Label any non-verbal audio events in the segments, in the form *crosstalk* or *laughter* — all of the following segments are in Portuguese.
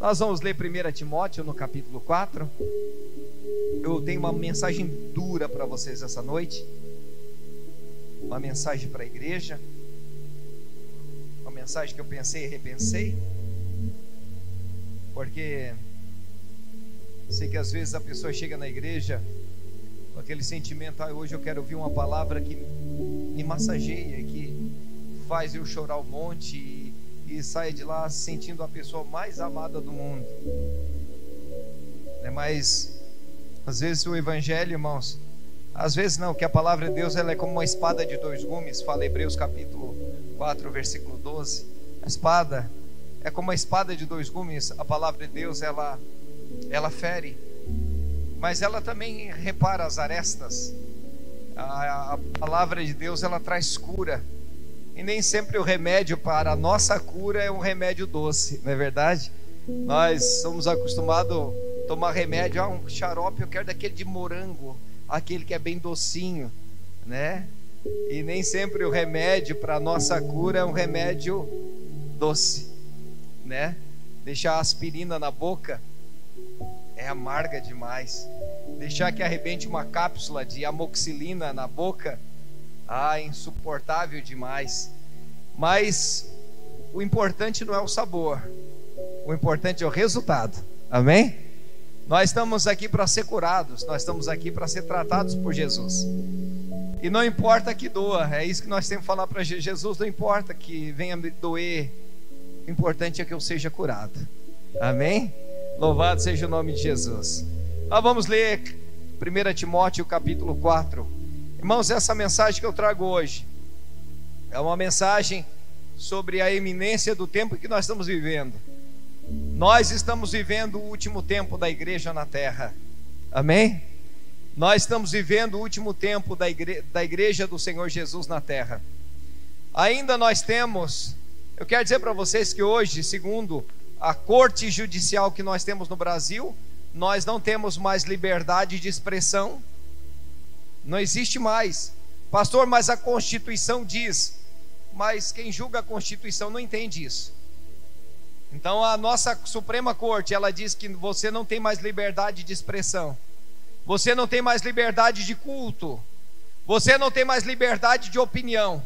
Nós vamos ler 1 Timóteo no capítulo 4. Eu tenho uma mensagem dura para vocês essa noite. Uma mensagem para a igreja. Uma mensagem que eu pensei e repensei. Porque sei que às vezes a pessoa chega na igreja com aquele sentimento, ah, hoje eu quero ouvir uma palavra que me massageia, que faz eu chorar um monte e, saia de lá se sentindo a pessoa mais amada do mundo. É, mas às vezes o evangelho, irmãos, às vezes não, que a palavra de Deus ela é como uma espada de dois gumes, fala Hebreus capítulo 4, versículo 12. A espada é como uma espada de dois gumes, a palavra de Deus ela ela fere, mas ela também repara as arestas. A, a palavra de Deus ela traz cura. E nem sempre o remédio para a nossa cura é um remédio doce, não é verdade? Nós somos acostumados a tomar remédio, ah, um xarope, eu quero daquele de morango, aquele que é bem docinho, né? E nem sempre o remédio para a nossa cura é um remédio doce, né? Deixar a aspirina na boca é amarga demais. Deixar que arrebente uma cápsula de amoxilina na boca ah, insuportável demais. Mas o importante não é o sabor, o importante é o resultado. Amém? Nós estamos aqui para ser curados, nós estamos aqui para ser tratados por Jesus. E não importa que doa, é isso que nós temos que falar para Jesus: não importa que venha me doer, o importante é que eu seja curado. Amém? Louvado seja o nome de Jesus. Nós vamos ler 1 Timóteo capítulo 4. Irmãos, essa mensagem que eu trago hoje é uma mensagem sobre a eminência do tempo que nós estamos vivendo. Nós estamos vivendo o último tempo da igreja na terra. Amém? Nós estamos vivendo o último tempo da, igre da igreja do Senhor Jesus na terra. Ainda nós temos, eu quero dizer para vocês que hoje, segundo a corte judicial que nós temos no Brasil, nós não temos mais liberdade de expressão não existe mais. Pastor, mas a Constituição diz. Mas quem julga a Constituição não entende isso. Então a nossa Suprema Corte, ela diz que você não tem mais liberdade de expressão. Você não tem mais liberdade de culto. Você não tem mais liberdade de opinião.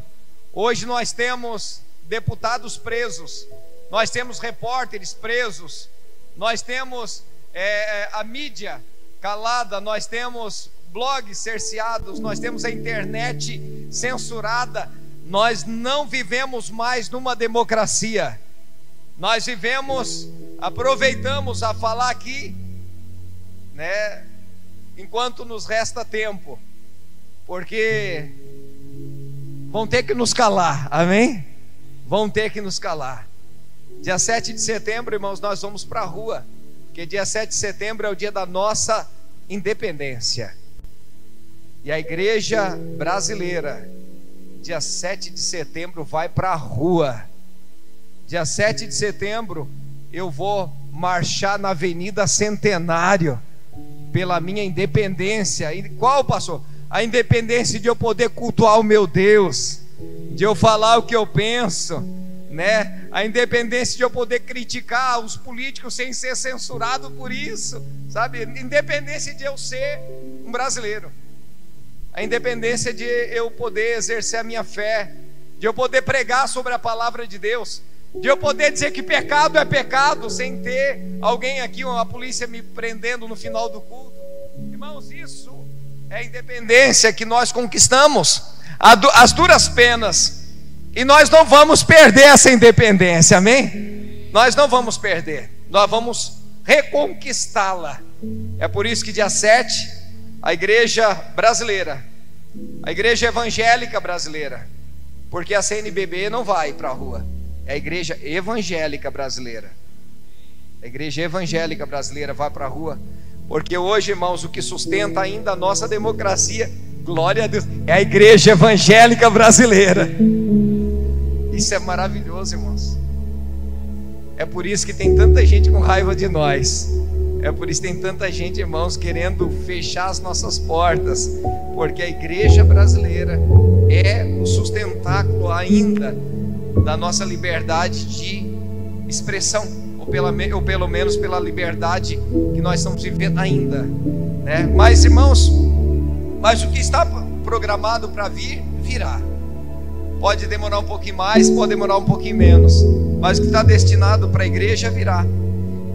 Hoje nós temos deputados presos. Nós temos repórteres presos. Nós temos é, a mídia calada. Nós temos blogs cerceados, nós temos a internet censurada, nós não vivemos mais numa democracia. Nós vivemos, aproveitamos a falar aqui, né, enquanto nos resta tempo, porque vão ter que nos calar, amém? Vão ter que nos calar. Dia 7 de setembro, irmãos, nós vamos para a rua, porque dia 7 de setembro é o dia da nossa independência. E a igreja brasileira, dia 7 de setembro, vai para a rua. Dia 7 de setembro, eu vou marchar na Avenida Centenário pela minha independência. E qual, pastor? A independência de eu poder cultuar o meu Deus, de eu falar o que eu penso, né? A independência de eu poder criticar os políticos sem ser censurado por isso, sabe? Independência de eu ser um brasileiro a independência de eu poder exercer a minha fé, de eu poder pregar sobre a palavra de Deus, de eu poder dizer que pecado é pecado, sem ter alguém aqui, uma polícia me prendendo no final do culto. Irmãos, isso é a independência que nós conquistamos, as duras penas, e nós não vamos perder essa independência, amém? Nós não vamos perder, nós vamos reconquistá-la. É por isso que dia 7 a igreja brasileira, a igreja evangélica brasileira, porque a CNBB não vai para a rua, é a igreja evangélica brasileira. A igreja evangélica brasileira vai para a rua, porque hoje, irmãos, o que sustenta ainda a nossa democracia, glória a Deus, é a igreja evangélica brasileira. Isso é maravilhoso, irmãos. É por isso que tem tanta gente com raiva de nós. É por isso que tem tanta gente, irmãos, querendo fechar as nossas portas, porque a igreja brasileira é o sustentáculo ainda da nossa liberdade de expressão. ou, pela, ou pelo menos pela liberdade que nós estamos vivendo ainda. Né? Mas, irmãos, mas o que está programado para vir, virá. Pode demorar um pouquinho mais, pode demorar um pouquinho menos, mas o que está destinado para a igreja virá.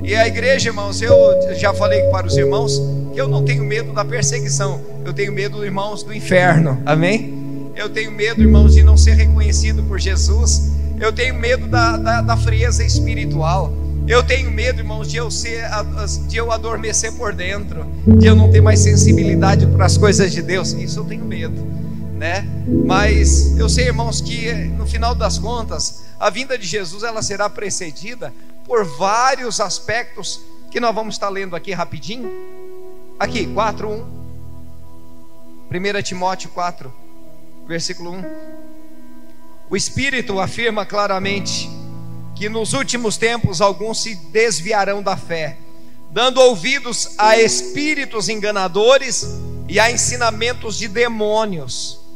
E a igreja, irmãos, eu já falei para os irmãos que eu não tenho medo da perseguição, eu tenho medo, irmãos, do inferno, amém? Eu tenho medo, irmãos, de não ser reconhecido por Jesus, eu tenho medo da, da, da frieza espiritual. Eu tenho medo, irmãos, de eu ser, de eu adormecer por dentro, de eu não ter mais sensibilidade para as coisas de Deus. Isso eu tenho medo, né? Mas eu sei, irmãos, que no final das contas, a vinda de Jesus ela será precedida por vários aspectos que nós vamos estar lendo aqui rapidinho. Aqui, 4:1. 1 Timóteo 4, versículo 1. O Espírito afirma claramente que nos últimos tempos alguns se desviarão da fé, dando ouvidos a espíritos enganadores e a ensinamentos de demônios.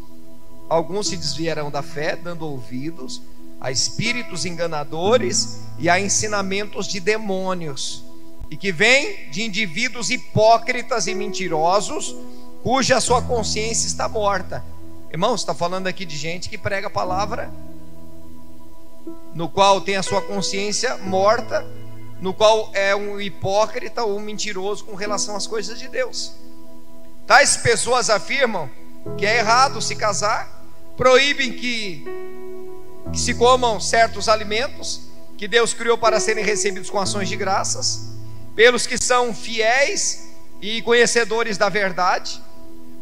Alguns se desviarão da fé, dando ouvidos a espíritos enganadores e a ensinamentos de demônios, e que vêm de indivíduos hipócritas e mentirosos, cuja sua consciência está morta. Irmãos, está falando aqui de gente que prega a palavra no qual tem a sua consciência morta, no qual é um hipócrita ou um mentiroso com relação às coisas de Deus. Tais pessoas afirmam que é errado se casar, proíbem que, que se comam certos alimentos que Deus criou para serem recebidos com ações de graças, pelos que são fiéis e conhecedores da verdade,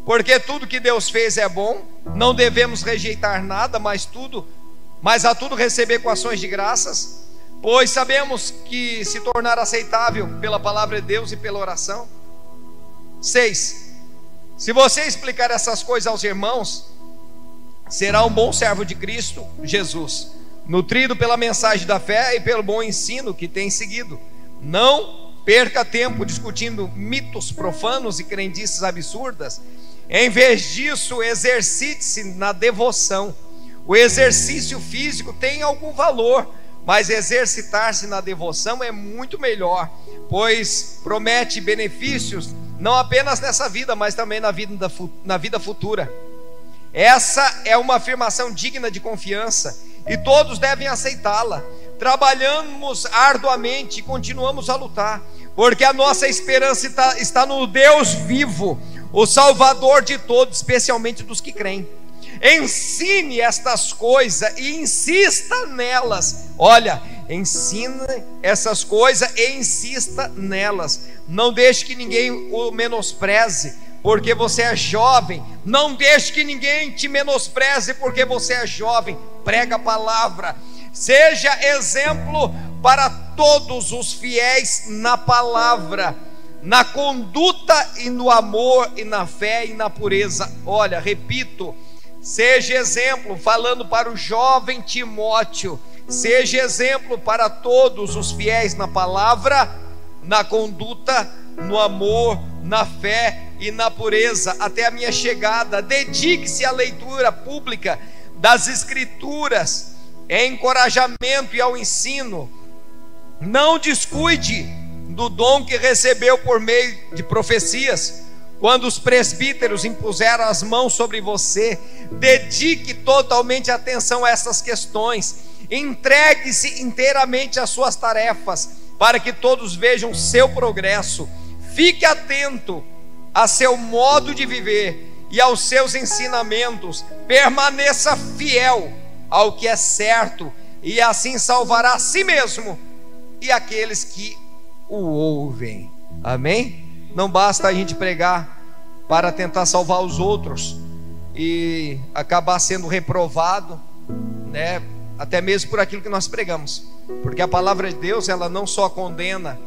porque tudo que Deus fez é bom, não devemos rejeitar nada, mas tudo mas a tudo receber com ações de graças, pois sabemos que se tornar aceitável pela palavra de Deus e pela oração. 6. Se você explicar essas coisas aos irmãos, será um bom servo de Cristo Jesus, nutrido pela mensagem da fé e pelo bom ensino que tem seguido. Não perca tempo discutindo mitos profanos e crendices absurdas. Em vez disso, exercite-se na devoção o exercício físico tem algum valor, mas exercitar-se na devoção é muito melhor, pois promete benefícios não apenas nessa vida, mas também na vida, na vida futura. Essa é uma afirmação digna de confiança e todos devem aceitá-la. Trabalhamos arduamente e continuamos a lutar, porque a nossa esperança está, no Deus vivo, o Salvador de todos, especialmente dos que creem. Ensine estas coisas e insista nelas. Olha, ensine essas coisas e insista nelas. Não deixe que ninguém o menospreze, porque você é jovem. Não deixe que ninguém te menospreze, porque você é jovem. Prega a palavra. Seja exemplo para todos os fiéis na palavra, na conduta e no amor e na fé e na pureza. Olha, repito Seja exemplo, falando para o jovem Timóteo, seja exemplo para todos os fiéis na palavra, na conduta, no amor, na fé e na pureza, até a minha chegada. Dedique-se à leitura pública das Escrituras, em encorajamento e ao ensino. Não descuide do dom que recebeu por meio de profecias quando os presbíteros impuseram as mãos sobre você, dedique totalmente atenção a essas questões, entregue-se inteiramente às suas tarefas, para que todos vejam seu progresso. Fique atento a seu modo de viver e aos seus ensinamentos, permaneça fiel ao que é certo, e assim salvará a si mesmo e aqueles que o ouvem. Amém? Não basta a gente pregar para tentar salvar os outros e acabar sendo reprovado, né? Até mesmo por aquilo que nós pregamos. Porque a palavra de Deus, ela não só condena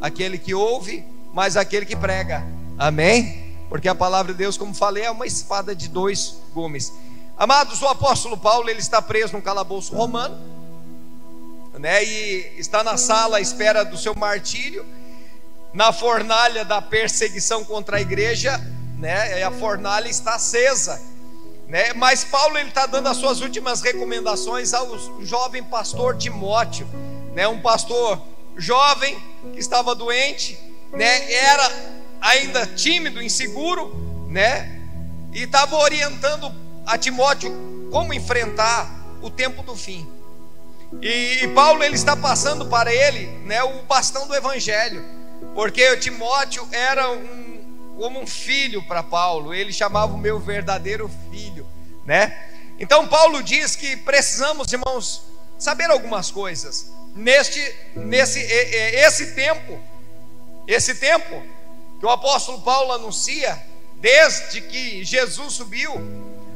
aquele que ouve, mas aquele que prega. Amém? Porque a palavra de Deus, como falei, é uma espada de dois gumes. Amados, o apóstolo Paulo, ele está preso num calabouço romano, né? E está na sala à espera do seu martírio na fornalha da perseguição contra a igreja, né? A fornalha está acesa, né? Mas Paulo ele está dando as suas últimas recomendações ao jovem pastor Timóteo, né? Um pastor jovem que estava doente, né? Era ainda tímido, inseguro, né? E estava orientando a Timóteo como enfrentar o tempo do fim. E, Paulo ele está passando para ele, né, o bastão do evangelho, porque Timóteo era um como um filho para Paulo, ele chamava o meu verdadeiro filho, né? Então Paulo diz que precisamos, irmãos, saber algumas coisas neste nesse esse tempo, esse tempo que o apóstolo Paulo anuncia desde que Jesus subiu,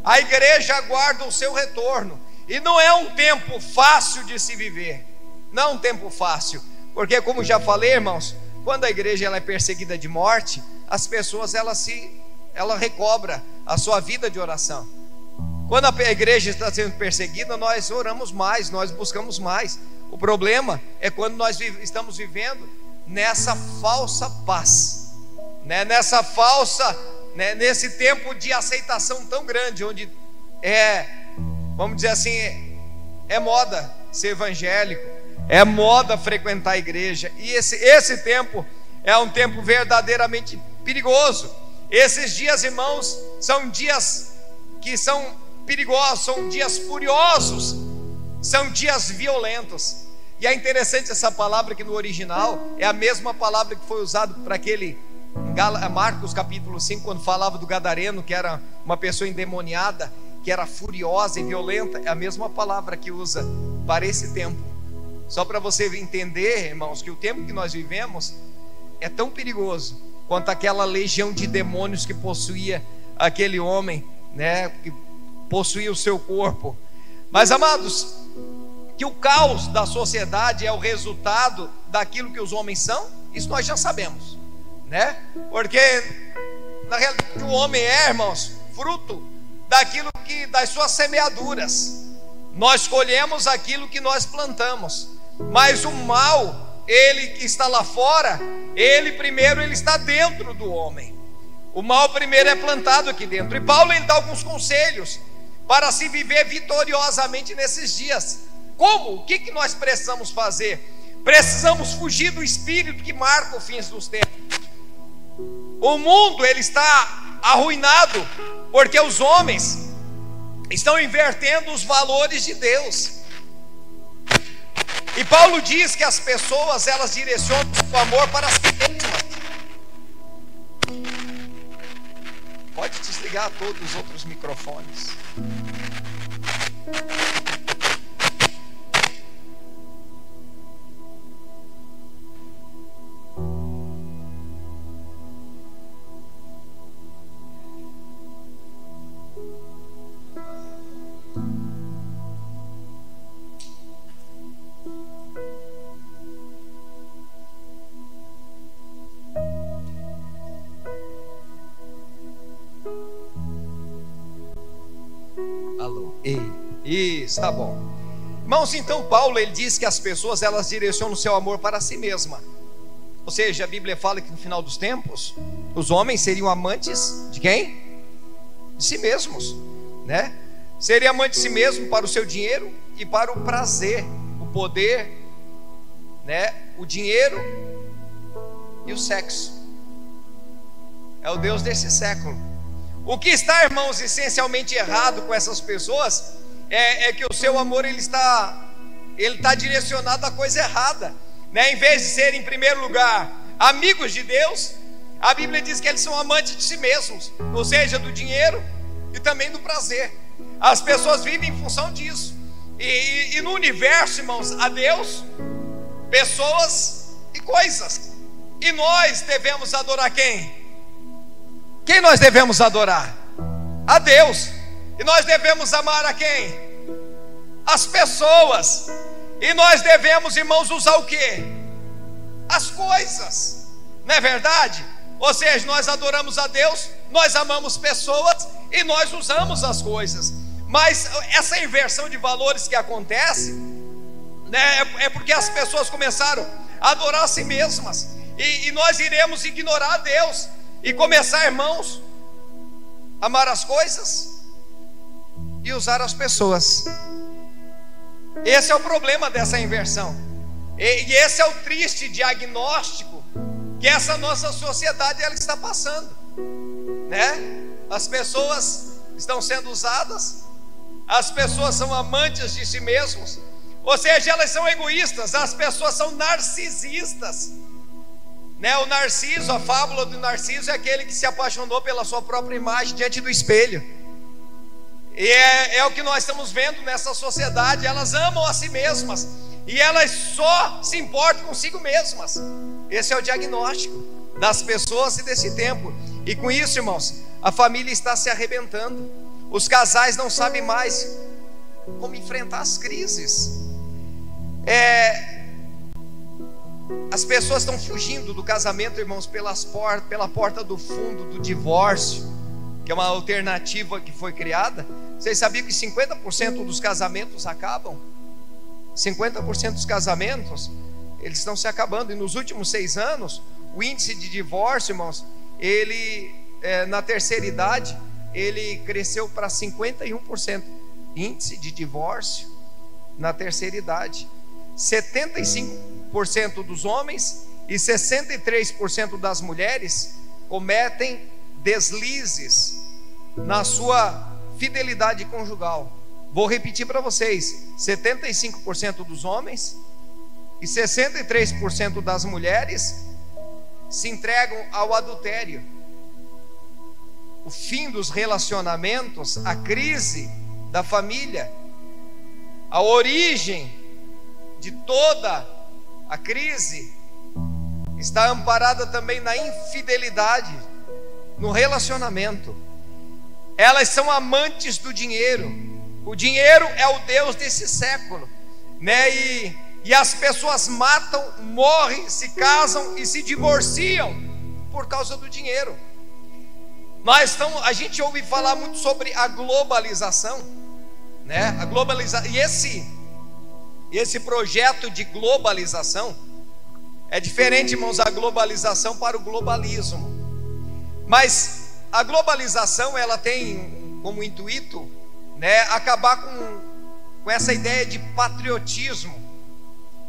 a igreja aguarda o seu retorno. E não é um tempo fácil de se viver. Não é um tempo fácil, porque como já falei, irmãos, quando a igreja ela é perseguida de morte, as pessoas ela se ela recobra a sua vida de oração. Quando a igreja está sendo perseguida, nós oramos mais, nós buscamos mais. O problema é quando nós estamos vivendo nessa falsa paz, né? nessa falsa, né? nesse tempo de aceitação tão grande, onde é, vamos dizer assim, é moda ser evangélico, é moda frequentar a igreja, e esse, esse tempo é um tempo verdadeiramente perigoso. Esses dias, irmãos, são dias que são perigosos, são dias furiosos, são dias violentos. E é interessante essa palavra que no original é a mesma palavra que foi usada para aquele Marcos capítulo 5, quando falava do gadareno, que era uma pessoa endemoniada, que era furiosa e violenta, é a mesma palavra que usa para esse tempo. Só para você entender, irmãos, que o tempo que nós vivemos é tão perigoso quanto aquela legião de demônios que possuía aquele homem, né, que possuía o seu corpo. Mas amados, que o caos da sociedade é o resultado daquilo que os homens são, isso nós já sabemos, né? Porque na realidade o homem é, irmãos, fruto daquilo que das suas semeaduras. Nós colhemos aquilo que nós plantamos. Mas o mal, ele que está lá fora, ele primeiro ele está dentro do homem. O mal primeiro é plantado aqui dentro. E Paulo ele dá alguns conselhos para se viver vitoriosamente nesses dias. Como? O que, que nós precisamos fazer? Precisamos fugir do espírito que marca o fim dos tempos. O mundo ele está arruinado porque os homens estão invertendo os valores de Deus. E Paulo diz que as pessoas elas direcionam o amor para si mesmas. Pode desligar todos os outros microfones. Isso, tá bom. Irmãos, então Paulo ele diz que as pessoas elas direcionam o seu amor para si mesma. Ou seja, a Bíblia fala que no final dos tempos os homens seriam amantes de quem? De si mesmos, né? Seria amante de si mesmo para o seu dinheiro e para o prazer, o poder, né? O dinheiro e o sexo. É o Deus desse século. O que está, irmãos, essencialmente errado com essas pessoas é, é que o seu amor ele está ele está direcionado à coisa errada, né? Em vez de ser em primeiro lugar amigos de Deus, a Bíblia diz que eles são amantes de si mesmos, ou seja, do dinheiro e também do prazer. As pessoas vivem em função disso. E, e, e no universo, irmãos, a Deus, pessoas e coisas. E nós devemos adorar quem? Quem nós devemos adorar? A Deus. E nós devemos amar a quem? As pessoas. E nós devemos, irmãos, usar o que? As coisas. Não é verdade? Ou seja, nós adoramos a Deus, nós amamos pessoas e nós usamos as coisas. Mas essa inversão de valores que acontece, né, é, é porque as pessoas começaram a adorar a si mesmas. E, e nós iremos ignorar a Deus e começar, irmãos, a amar as coisas e usar as pessoas. Esse é o problema dessa inversão. E, esse é o triste diagnóstico que essa nossa sociedade ela está passando, né? As pessoas estão sendo usadas, as pessoas são amantes de si mesmos, ou seja, elas são egoístas, as pessoas são narcisistas. Né? O Narciso, a fábula do Narciso é aquele que se apaixonou pela sua própria imagem diante do espelho. E é, é o que nós estamos vendo nessa sociedade. Elas amam a si mesmas e elas só se importam consigo mesmas. Esse é o diagnóstico das pessoas e desse tempo. E com isso, irmãos, a família está se arrebentando. Os casais não sabem mais como enfrentar as crises. É, as pessoas estão fugindo do casamento, irmãos, pelas por, pela porta do fundo do divórcio, que é uma alternativa que foi criada. Vocês sabiam que 50% dos casamentos acabam? 50% dos casamentos eles estão se acabando. E nos últimos seis anos, o índice de divórcio, irmãos, ele é, na terceira idade, ele cresceu para 51%. Índice de divórcio na terceira idade. 75% dos homens e 63% das mulheres cometem deslizes na sua fidelidade conjugal. Vou repetir para vocês: 75% dos homens e 63% das mulheres se entregam ao adultério. O fim dos relacionamentos, a crise da família, a origem de toda a crise está amparada também na infidelidade, no relacionamento. Elas são amantes do dinheiro. O dinheiro é o Deus desse século, né? E, e as pessoas matam, morrem, se casam e se divorciam por causa do dinheiro. Nós estamos, a gente ouve falar muito sobre a globalização, né? A globalização e esse esse projeto de globalização é diferente, irmãos, da globalização para o globalismo. Mas a globalização ela tem como intuito, né, acabar com, com essa ideia de patriotismo.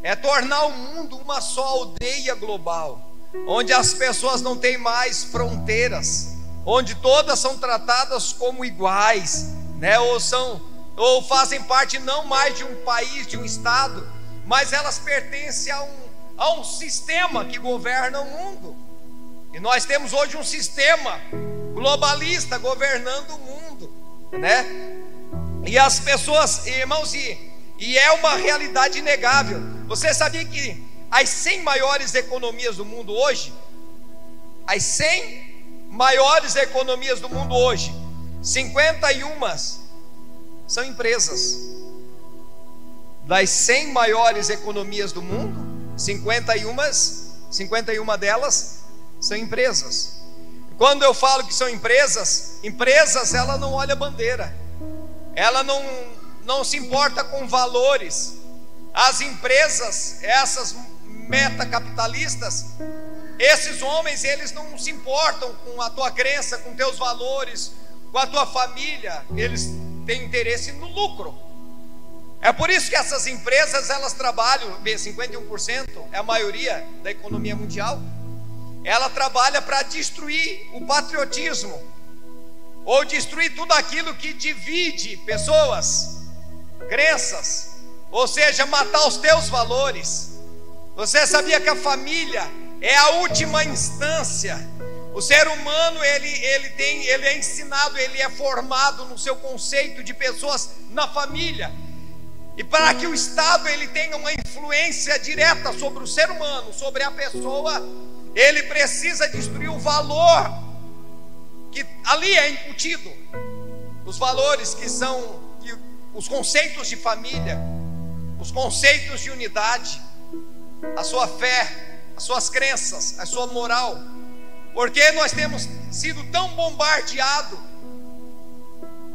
É tornar o mundo uma só aldeia global, onde as pessoas não têm mais fronteiras, onde todas são tratadas como iguais, né, ou são ou fazem parte não mais de um país, de um estado, mas elas pertencem a um, a um sistema que governa o mundo. E nós temos hoje um sistema globalista governando o mundo, né? E as pessoas, irmãos, e, e é uma realidade inegável. Você sabia que as 100 maiores economias do mundo hoje, as 100 maiores economias do mundo hoje, 51 são empresas. Das 100 maiores economias do mundo, 51, 51 delas são empresas. Quando eu falo que são empresas, empresas ela não olha bandeira. Ela não não se importa com valores. As empresas, essas metacapitalistas, esses homens, eles não se importam com a tua crença, com teus valores, com a tua família, eles tem interesse no lucro. É por isso que essas empresas elas trabalham, 51% é a maioria da economia mundial. Ela trabalha para destruir o patriotismo ou destruir tudo aquilo que divide pessoas, crenças, ou seja, matar os teus valores. Você sabia que a família é a última instância o ser humano, ele, ele, tem, ele é ensinado, ele é formado no seu conceito de pessoas na família. E para que o Estado ele tenha uma influência direta sobre o ser humano, sobre a pessoa, ele precisa destruir o valor que ali é incutido. Os valores que são que, os conceitos de família, os conceitos de unidade, a sua fé, as suas crenças, a sua moral. Porque nós temos sido tão bombardeados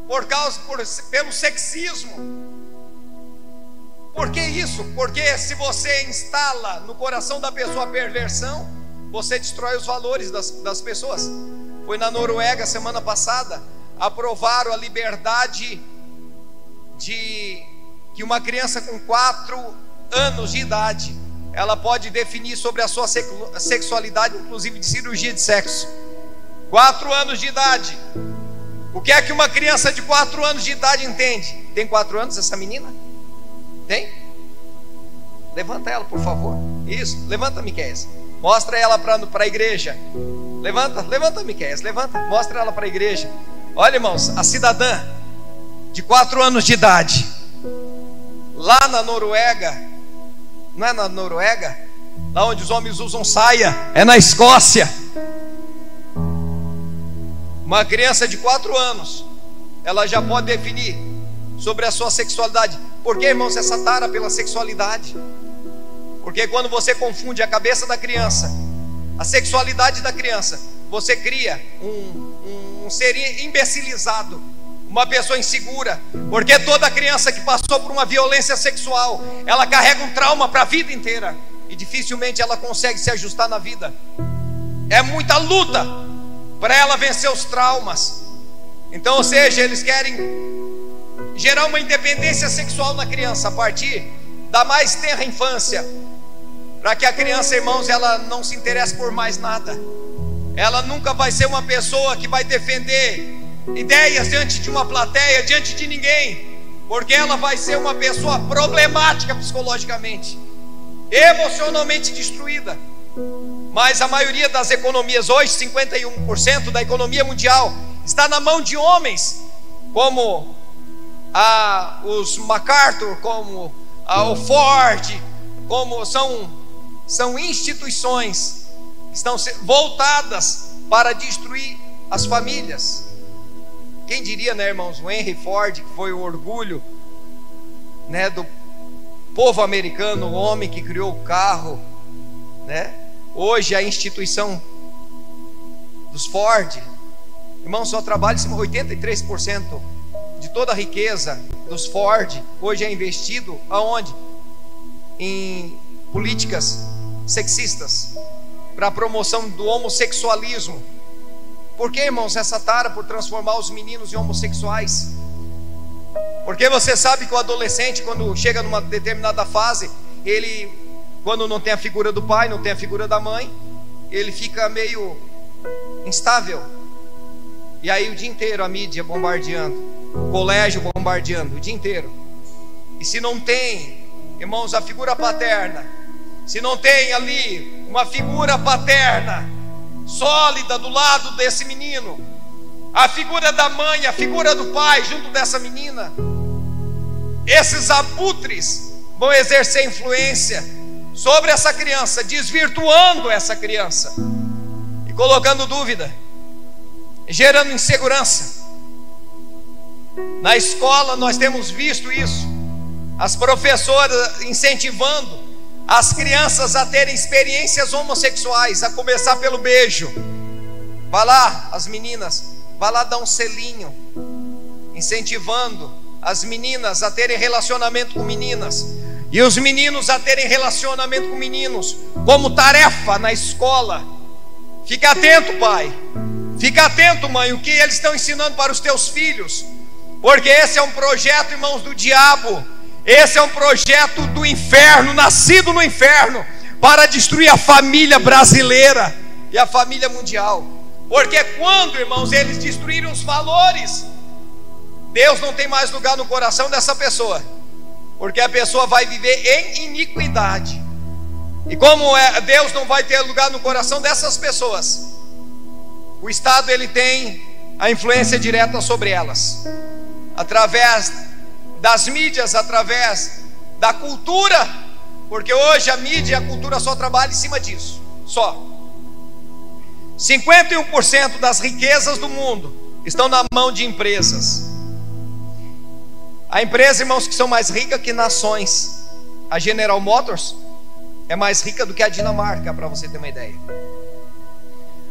por causa por, pelo sexismo. Por que isso? Porque se você instala no coração da pessoa a perversão, você destrói os valores das, das pessoas. Foi na Noruega semana passada, aprovaram a liberdade de que uma criança com quatro anos de idade ela pode definir sobre a sua sexualidade, inclusive de cirurgia de sexo. Quatro anos de idade. O que é que uma criança de quatro anos de idade entende? Tem quatro anos essa menina? Tem? Levanta ela, por favor. Isso, levanta, Miquel. Mostra ela para a igreja. Levanta, levanta, Miquel. Levanta, mostra ela para a igreja. Olha, irmãos, a cidadã de quatro anos de idade, lá na Noruega, não é na Noruega? Lá onde os homens usam saia, é na Escócia. Uma criança de quatro anos, ela já pode definir sobre a sua sexualidade. Por que, irmãos, essa tara pela sexualidade? Porque quando você confunde a cabeça da criança, a sexualidade da criança, você cria um, um, um ser imbecilizado, uma pessoa insegura, porque toda criança que passou por uma violência sexual, ela carrega um trauma para a vida inteira e dificilmente ela consegue se ajustar na vida. É muita luta para ela vencer os traumas. Então, ou seja, eles querem gerar uma independência sexual na criança a partir da mais tenra infância, para que a criança, irmãos, ela não se interesse por mais nada. Ela nunca vai ser uma pessoa que vai defender ideias diante de uma plateia, diante de ninguém, porque ela vai ser uma pessoa problemática psicologicamente, emocionalmente destruída. Mas a maioria das economias hoje, 51% da economia mundial, está na mão de homens, como a, os MacArthur, como a, o Ford, como são, são instituições que estão voltadas para destruir as famílias. Quem diria, né, irmãos, o Henry Ford, que foi o orgulho, né, do povo americano, o homem que criou o carro, né? Hoje a instituição dos Ford, irmãos, só trabalha 83% de toda a riqueza dos Ford hoje é investido aonde? Em políticas sexistas para a promoção do homossexualismo por que, irmãos, essa tara por transformar os meninos em homossexuais? Porque você sabe que o adolescente, quando chega numa determinada fase, ele, quando não tem a figura do pai, não tem a figura da mãe, ele fica meio instável. E aí o dia inteiro a mídia bombardeando, o colégio bombardeando, o dia inteiro. E se não tem, irmãos, a figura paterna, se não tem ali uma figura paterna, sólida do lado desse menino. A figura da mãe, a figura do pai junto dessa menina. Esses abutres vão exercer influência sobre essa criança, desvirtuando essa criança e colocando dúvida, gerando insegurança. Na escola nós temos visto isso, as professoras incentivando as crianças a terem experiências homossexuais, a começar pelo beijo. Vá lá, as meninas, vá lá dar um selinho, incentivando as meninas a terem relacionamento com meninas e os meninos a terem relacionamento com meninos, como tarefa na escola. Fica atento, pai. Fica atento, mãe, o que eles estão ensinando para os teus filhos, porque esse é um projeto, irmãos, do diabo esse é um projeto do inferno, nascido no inferno, para destruir a família brasileira e a família mundial. Porque quando, irmãos, eles destruírem os valores, Deus não tem mais lugar no coração dessa pessoa, porque a pessoa vai viver em iniquidade. E como é, Deus não vai ter lugar no coração dessas pessoas, o Estado ele tem a influência direta sobre elas, através das mídias, através da cultura, porque hoje a mídia e a cultura só trabalham em cima disso, só. 51% das riquezas do mundo estão na mão de empresas. A empresa, irmãos, que são mais ricas que nações. A General Motors é mais rica do que a Dinamarca, para você ter uma ideia.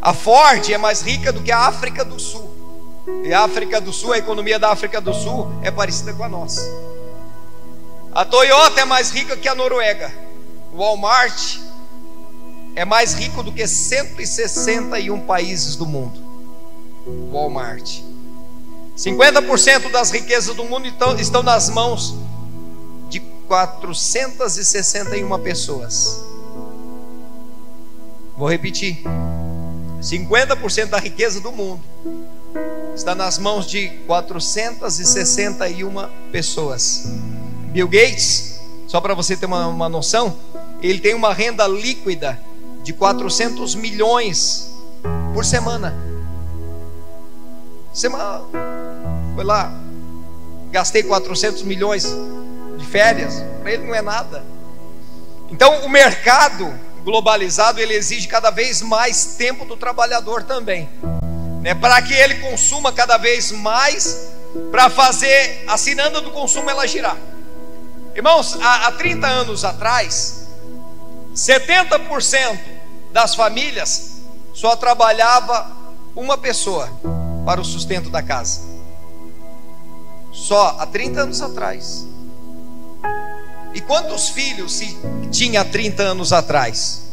A Ford é mais rica do que a África do Sul. E a África do Sul, a economia da África do Sul é parecida com a nossa. A Toyota é mais rica que a Noruega. O Walmart é mais rico do que 161 países do mundo. Walmart. 50% das riquezas do mundo estão, estão nas mãos de 461 pessoas. Vou repetir: 50% da riqueza do mundo está nas mãos de 461 pessoas. Bill Gates, só para você ter uma, uma noção, ele tem uma renda líquida de 400 milhões por semana. Semana, foi lá, gastei 400 milhões de férias, para ele não é nada. Então, o mercado globalizado ele exige cada vez mais tempo do trabalhador também, né? Para que ele consuma cada vez mais, para fazer a ciranda do consumo ela girar. Irmãos, há, há 30 anos atrás, 70% das famílias só trabalhava uma pessoa para o sustento da casa. Só há 30 anos atrás. E quantos filhos se tinha 30 anos atrás?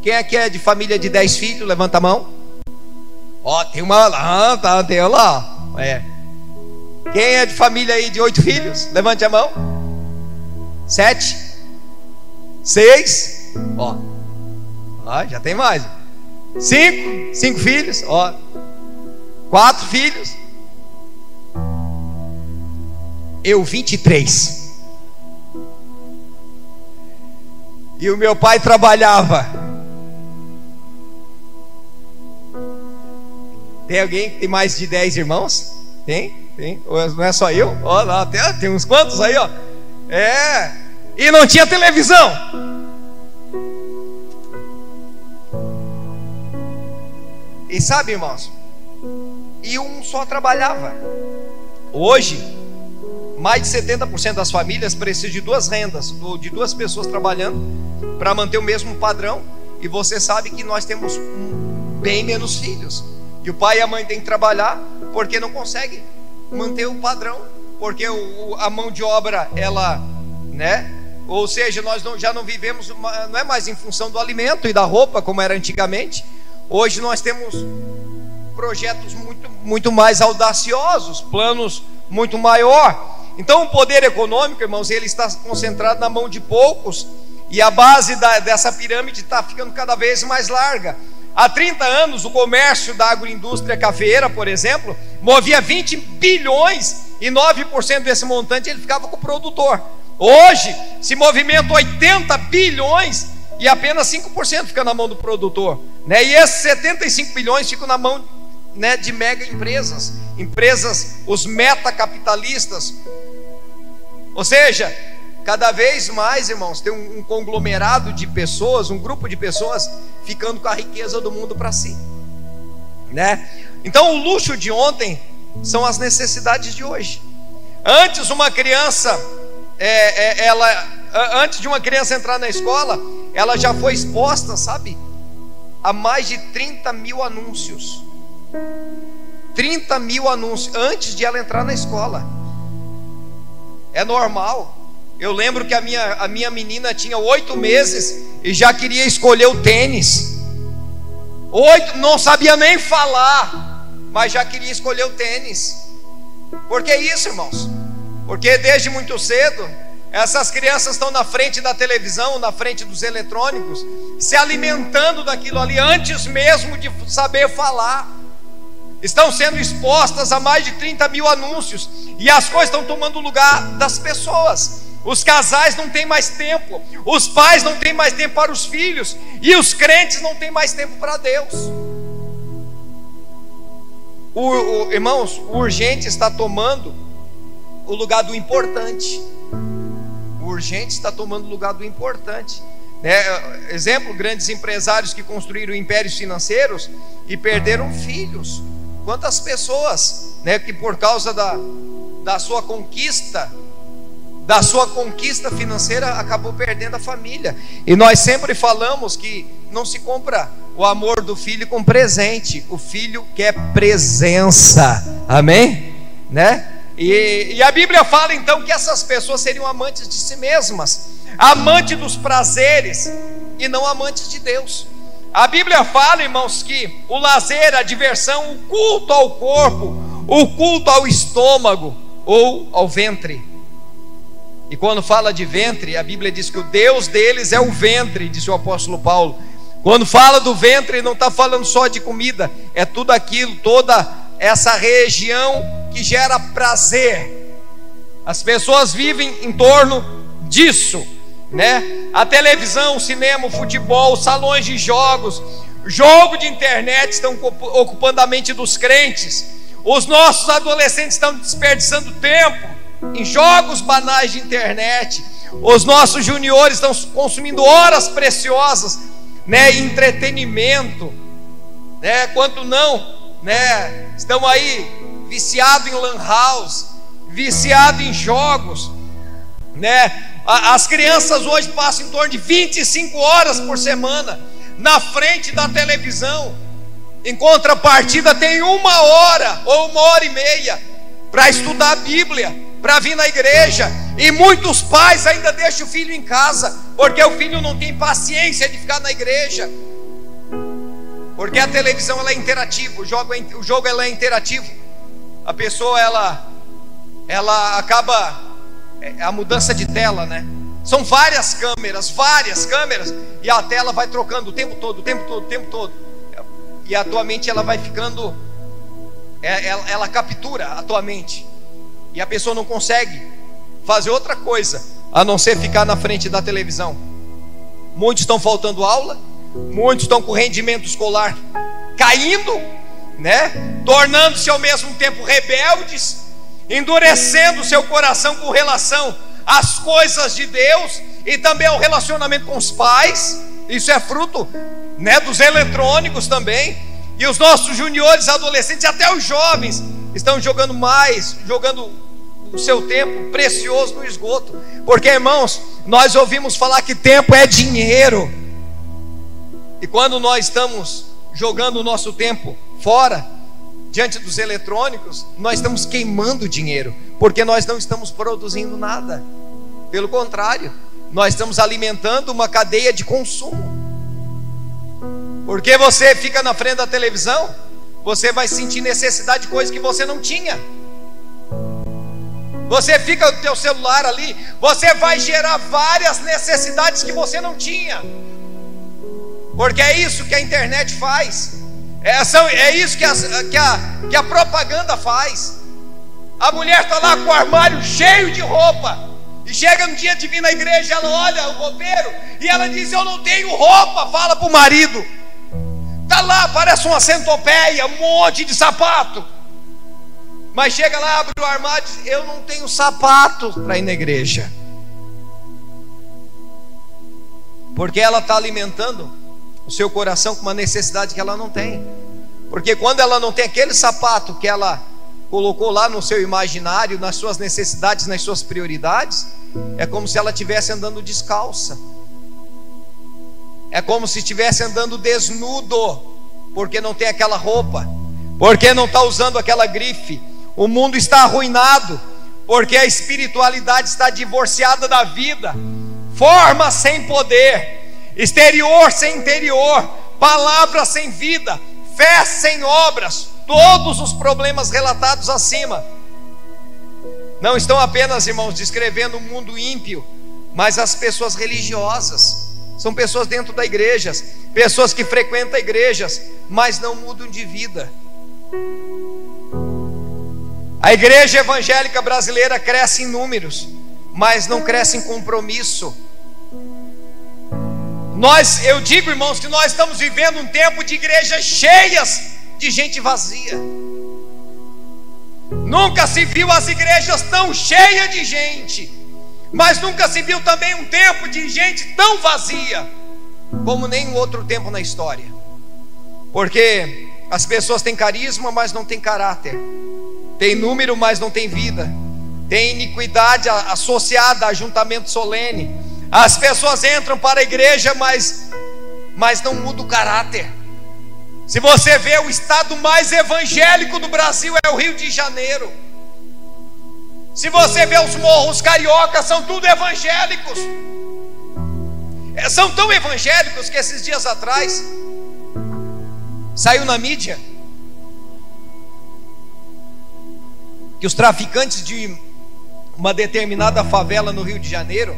Quem é que é de família de 10 filhos? Levanta a mão. Ó, tem uma lá, tá, tem lá. É. Quem é de família aí de 8 filhos? Levante a mão. 7? 6? Ó. Ó, já tem mais. 5? 5 filhos? Ó. 4 filhos? Eu 23. E o meu pai trabalhava. Tem alguém que tem mais de 10 irmãos? Tem? Tem? Não é só eu? Ó, lá, tem, tem uns quantos aí, ó. É. E não tinha televisão. E sabe, irmãos? E um só trabalhava. Hoje, mais de 70% das famílias precisam de duas rendas, de duas pessoas trabalhando para manter o mesmo padrão. E você sabe que nós temos bem menos filhos. E o pai e a mãe têm que trabalhar porque não consegue manter o padrão, porque o, a mão de obra ela, né? Ou seja, nós não, já não vivemos, não é mais em função do alimento e da roupa como era antigamente. Hoje nós temos projetos muito, muito mais audaciosos, planos muito maior. Então, o poder econômico, irmãos, ele está concentrado na mão de poucos e a base da, dessa pirâmide está ficando cada vez mais larga. Há 30 anos, o comércio da agroindústria cafeeira, por exemplo, movia 20 bilhões e 9% desse montante ele ficava com o produtor. Hoje, se movimenta 80 bilhões e apenas 5% fica na mão do produtor. Né? E esses 75 bilhões ficam na mão né, de mega empresas, empresas, os metacapitalistas, ou seja, cada vez mais, irmãos, tem um, conglomerado de pessoas, um grupo de pessoas ficando com a riqueza do mundo para si, né? Então, o luxo de ontem são as necessidades de hoje. Antes, uma criança, é, é, ela, antes de uma criança entrar na escola, ela já foi exposta, sabe, a mais de 30 mil anúncios. 30 mil anúncios antes de ela entrar na escola. É normal. Eu lembro que a minha, a minha menina tinha oito meses e já queria escolher o tênis. Oito, não sabia nem falar, mas já queria escolher o tênis. Por que isso, irmãos? Porque desde muito cedo, essas crianças estão na frente da televisão, na frente dos eletrônicos, se alimentando daquilo ali antes mesmo de saber falar estão sendo expostas a mais de 30 mil anúncios, e as coisas estão tomando lugar das pessoas. Os casais não têm mais tempo, os pais não têm mais tempo para os filhos, e os crentes não têm mais tempo para Deus. O, o, irmãos, o urgente está tomando o lugar do importante. O urgente está tomando o lugar do importante. É, exemplo, grandes empresários que construíram impérios financeiros e perderam filhos Quantas pessoas, né, que por causa da, da sua conquista, da sua conquista financeira, acabou perdendo a família. E nós sempre falamos que não se compra o amor do filho com presente, o filho quer presença, amém? Né? E, e, a Bíblia fala então que essas pessoas seriam amantes de si mesmas, amantes dos prazeres e não amantes de Deus. A Bíblia fala, irmãos, que o lazer, a diversão, o culto ao corpo, o culto ao estômago ou ao ventre. E quando fala de ventre, a Bíblia diz que o Deus deles é o ventre, disse o apóstolo Paulo. Quando fala do ventre, não está falando só de comida, é tudo aquilo, toda essa região que gera prazer. As pessoas vivem em torno disso, né? A televisão, o cinema, o futebol, os salões de jogos, jogo de internet estão ocupando a mente dos crentes. Os nossos adolescentes estão desperdiçando tempo em jogos banais de internet. Os nossos juniores estão consumindo horas preciosas, né, em entretenimento, né? Quanto não, né? Estão aí viciados em lan house, viciados em jogos, né? As crianças hoje passam em torno de 25 horas por semana na frente da televisão. Em contrapartida, tem uma hora ou uma hora e meia para estudar a Bíblia, para vir na igreja. E muitos pais ainda deixam o filho em casa, porque o filho não tem paciência de ficar na igreja. Porque a televisão ela é interativa, o jogo, é, o jogo ela é interativo. A pessoa ela, ela acaba é a mudança de tela, né? São várias câmeras, várias câmeras, e a tela vai trocando o tempo todo, o tempo todo, o tempo todo. E a tua mente ela vai ficando, é, ela, ela captura a tua mente. E a pessoa não consegue fazer outra coisa a não ser ficar na frente da televisão. Muitos estão faltando aula, muitos estão com rendimento escolar caindo, né? Tornando-se ao mesmo tempo rebeldes, endurecendo seu coração com relação as coisas de Deus e também o relacionamento com os pais. Isso é fruto, né, dos eletrônicos também. E os nossos juniores, adolescentes, até os jovens estão jogando mais, jogando o seu tempo precioso no esgoto. Porque, irmãos, nós ouvimos falar que tempo é dinheiro. E quando nós estamos jogando o nosso tempo fora, diante dos eletrônicos, nós estamos queimando dinheiro, porque nós não estamos produzindo nada. Pelo contrário, nós estamos alimentando uma cadeia de consumo. Porque você fica na frente da televisão, você vai sentir necessidade de coisas que você não tinha. Você fica no teu celular ali, você vai gerar várias necessidades que você não tinha. Porque é isso que a internet faz. É, são, é isso que a, que, a, que a propaganda faz. A mulher está lá com o armário cheio de roupa. E chega no dia de vir na igreja, ela olha o roupeiro e ela diz: Eu não tenho roupa. Fala para o marido. Está lá, parece uma centopeia, um monte de sapato. Mas chega lá, abre o armário e diz: Eu não tenho sapato para ir na igreja. Porque ela está alimentando o seu coração com uma necessidade que ela não tem. Porque quando ela não tem aquele sapato que ela colocou lá no seu imaginário, nas suas necessidades, nas suas prioridades, é como se ela estivesse andando descalça. É como se estivesse andando desnudo, porque não tem aquela roupa, porque não está usando aquela grife. O mundo está arruinado, porque a espiritualidade está divorciada da vida, forma sem poder exterior sem interior, palavra sem vida, fé sem obras, todos os problemas relatados acima. Não estão apenas, irmãos, descrevendo o mundo ímpio, mas as pessoas religiosas. São pessoas dentro da igreja, pessoas que frequentam igrejas, mas não mudam de vida. A igreja evangélica brasileira cresce em números, mas não cresce em compromisso nós, eu digo, irmãos, que nós estamos vivendo um tempo de igrejas cheias de gente vazia. Nunca se viu as igrejas tão cheias de gente, mas nunca se viu também um tempo de gente tão vazia como nenhum outro tempo na história. Porque as pessoas têm carisma, mas não têm caráter. Tem número, mas não tem vida. Tem iniquidade associada a ajuntamento solene as pessoas entram para a igreja, mas, mas não muda o caráter. Se você vê o estado mais evangélico do Brasil é o Rio de Janeiro. Se você vê os morros cariocas, são tudo evangélicos. É, são tão evangélicos que esses dias atrás saiu na mídia que os traficantes de uma determinada favela no Rio de Janeiro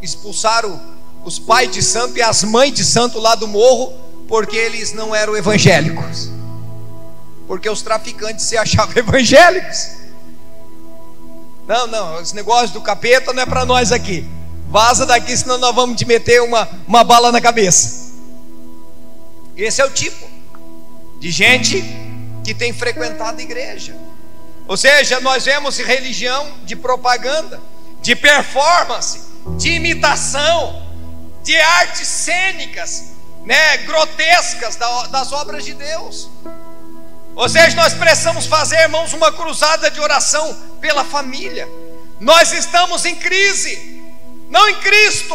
expulsaram os pais de santo e as mães de santo lá do morro, porque eles não eram evangélicos. Porque os traficantes se achavam *laughs* evangélicos. Não, não, esse negócio do capeta não é para nós aqui. Vaza daqui, senão nós vamos te meter uma, uma bala na cabeça. Esse é o tipo de gente que tem frequentado a igreja. Ou seja, nós vemos religião de propaganda, de performance, de imitação, de artes cênicas, né, grotescas das obras de Deus. Ou seja, nós precisamos fazer, irmãos, uma cruzada de oração pela família. Nós estamos em crise, não em Cristo,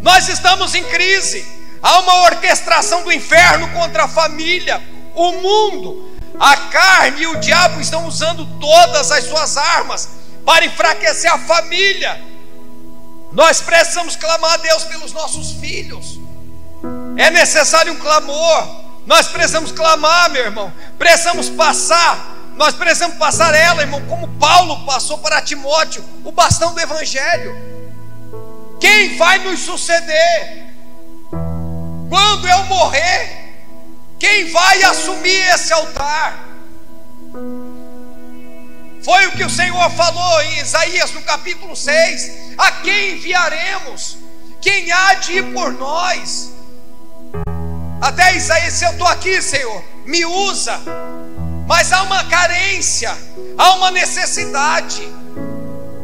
nós estamos em crise. Há uma orquestração do inferno contra a família, o mundo, a carne e o diabo estão usando todas as suas armas para enfraquecer a família. Nós precisamos clamar a Deus pelos nossos filhos. É necessário um clamor. Nós precisamos clamar, meu irmão. Precisamos passar. Nós precisamos passar ela, irmão, como Paulo passou para Timóteo, o bastão do Evangelho. Quem vai nos suceder? Quando eu morrer, quem vai assumir esse altar? Foi o que o Senhor falou em Isaías no capítulo 6: A quem enviaremos? Quem há de ir por nós? Até Isaías, eu estou aqui, Senhor, me usa. Mas há uma carência, há uma necessidade.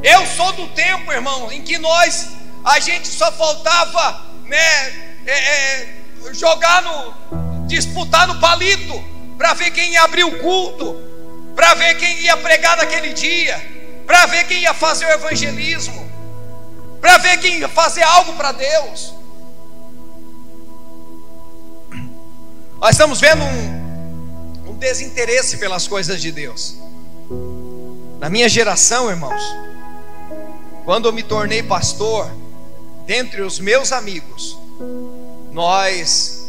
Eu sou do tempo, irmão, em que nós, a gente só faltava, né, é, é, jogar no, disputar no palito, para ver quem ia abrir o culto, para ver quem ia pregar naquele dia, para ver quem ia fazer o evangelismo, para ver quem ia fazer algo para Deus. Nós estamos vendo um, um desinteresse pelas coisas de Deus. Na minha geração, irmãos, quando eu me tornei pastor, dentre os meus amigos, nós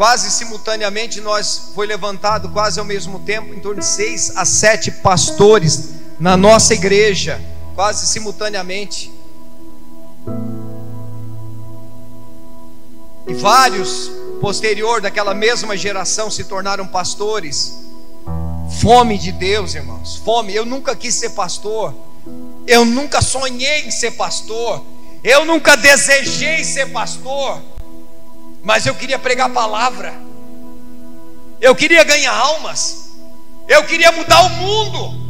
quase simultaneamente nós foi levantado quase ao mesmo tempo em torno de seis a sete pastores na nossa igreja, quase simultaneamente. E vários posterior daquela mesma geração se tornaram pastores. Fome de Deus, irmãos, fome. Eu nunca quis ser pastor, eu nunca sonhei em ser pastor, eu nunca desejei ser pastor, mas eu queria pregar a palavra, eu queria ganhar almas, eu queria mudar o mundo.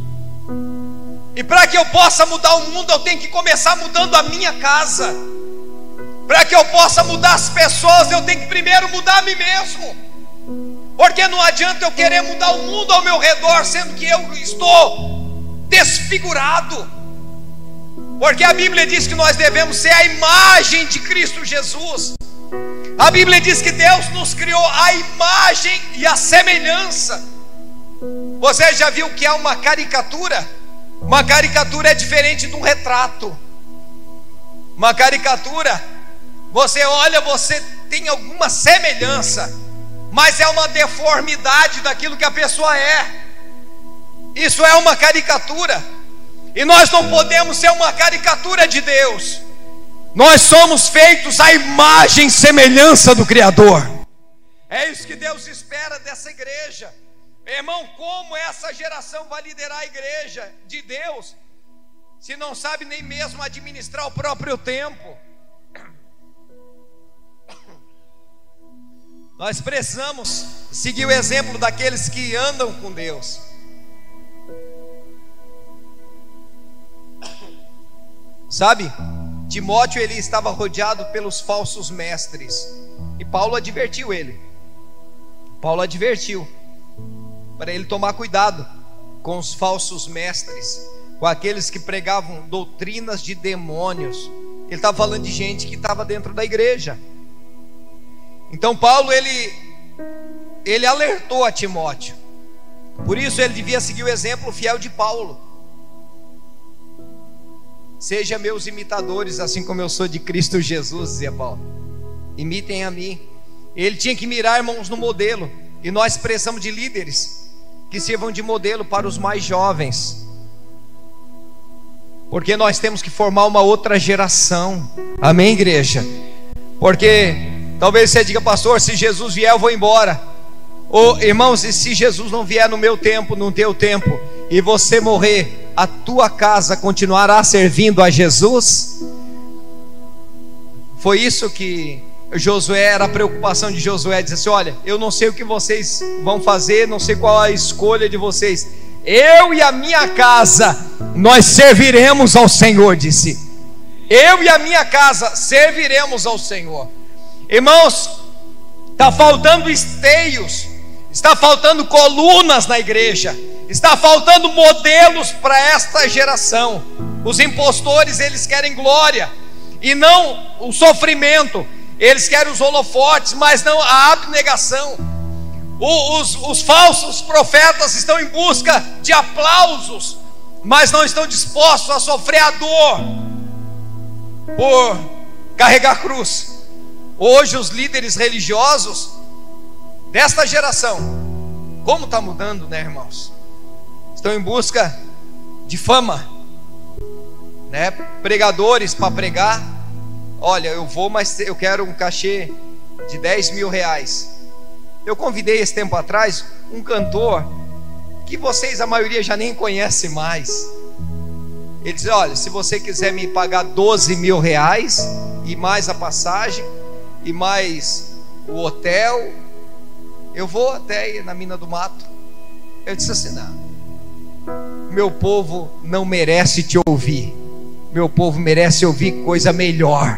E para que eu possa mudar o mundo, eu tenho que começar mudando a minha casa. Para que eu possa mudar as pessoas, eu tenho que primeiro mudar a mim mesmo. Porque não adianta eu querer mudar o mundo ao meu redor, sendo que eu estou desfigurado. Porque a Bíblia diz que nós devemos ser a imagem de Cristo Jesus. A Bíblia diz que Deus nos criou a imagem e a semelhança. Você já viu que é uma caricatura? Uma caricatura é diferente de um retrato. Uma caricatura você olha, você tem alguma semelhança, mas é uma deformidade daquilo que a pessoa é. Isso é uma caricatura. E nós não podemos ser uma caricatura de Deus. Nós somos feitos à imagem e semelhança do Criador. É isso que Deus espera dessa igreja. Irmão, como essa geração vai liderar a igreja de Deus, se não sabe nem mesmo administrar o próprio tempo? Nós precisamos seguir o exemplo daqueles que andam com Deus. Sabe? Timóteo ele estava rodeado pelos falsos mestres. E Paulo advertiu ele. Paulo advertiu para ele tomar cuidado com os falsos mestres, com aqueles que pregavam doutrinas de demônios. Ele estava falando de gente que estava dentro da igreja. Então Paulo ele ele alertou a Timóteo. Por isso ele devia seguir o exemplo fiel de Paulo. Seja meus imitadores, assim como eu sou de Cristo Jesus, dizia Paulo. Imitem a mim. Ele tinha que mirar, irmãos, no modelo. E nós precisamos de líderes que sirvam de modelo para os mais jovens. Porque nós temos que formar uma outra geração. Amém, igreja? Porque talvez você diga, pastor, se Jesus vier, eu vou embora. Ou, irmãos, e se Jesus não vier no meu tempo, no teu tempo, e você morrer, a tua casa continuará servindo a Jesus? Foi isso que Josué, era a preocupação de Josué, disse assim: Olha, eu não sei o que vocês vão fazer, não sei qual a escolha de vocês. Eu e a minha casa, nós serviremos ao Senhor, disse. Eu e a minha casa serviremos ao Senhor. Irmãos, está faltando esteios, está faltando colunas na igreja, está faltando modelos para esta geração. Os impostores, eles querem glória e não o sofrimento. Eles querem os holofotes, mas não a abnegação. Os, os, falsos profetas estão em busca de aplausos, mas não estão dispostos a sofrer a dor por carregar cruz. Hoje, os líderes religiosos desta geração, como está mudando, né, irmãos? Estão em busca de fama, né? Pregadores para pregar Olha, eu vou, mas eu quero um cachê de 10 mil reais. Eu convidei esse tempo atrás um cantor que vocês, a maioria, já nem conhece mais. Ele disse: Olha, se você quiser me pagar 12 mil reais, e mais a passagem, e mais o hotel, eu vou até na mina do mato. Eu disse assim: Não, meu povo não merece te ouvir, meu povo merece ouvir coisa melhor.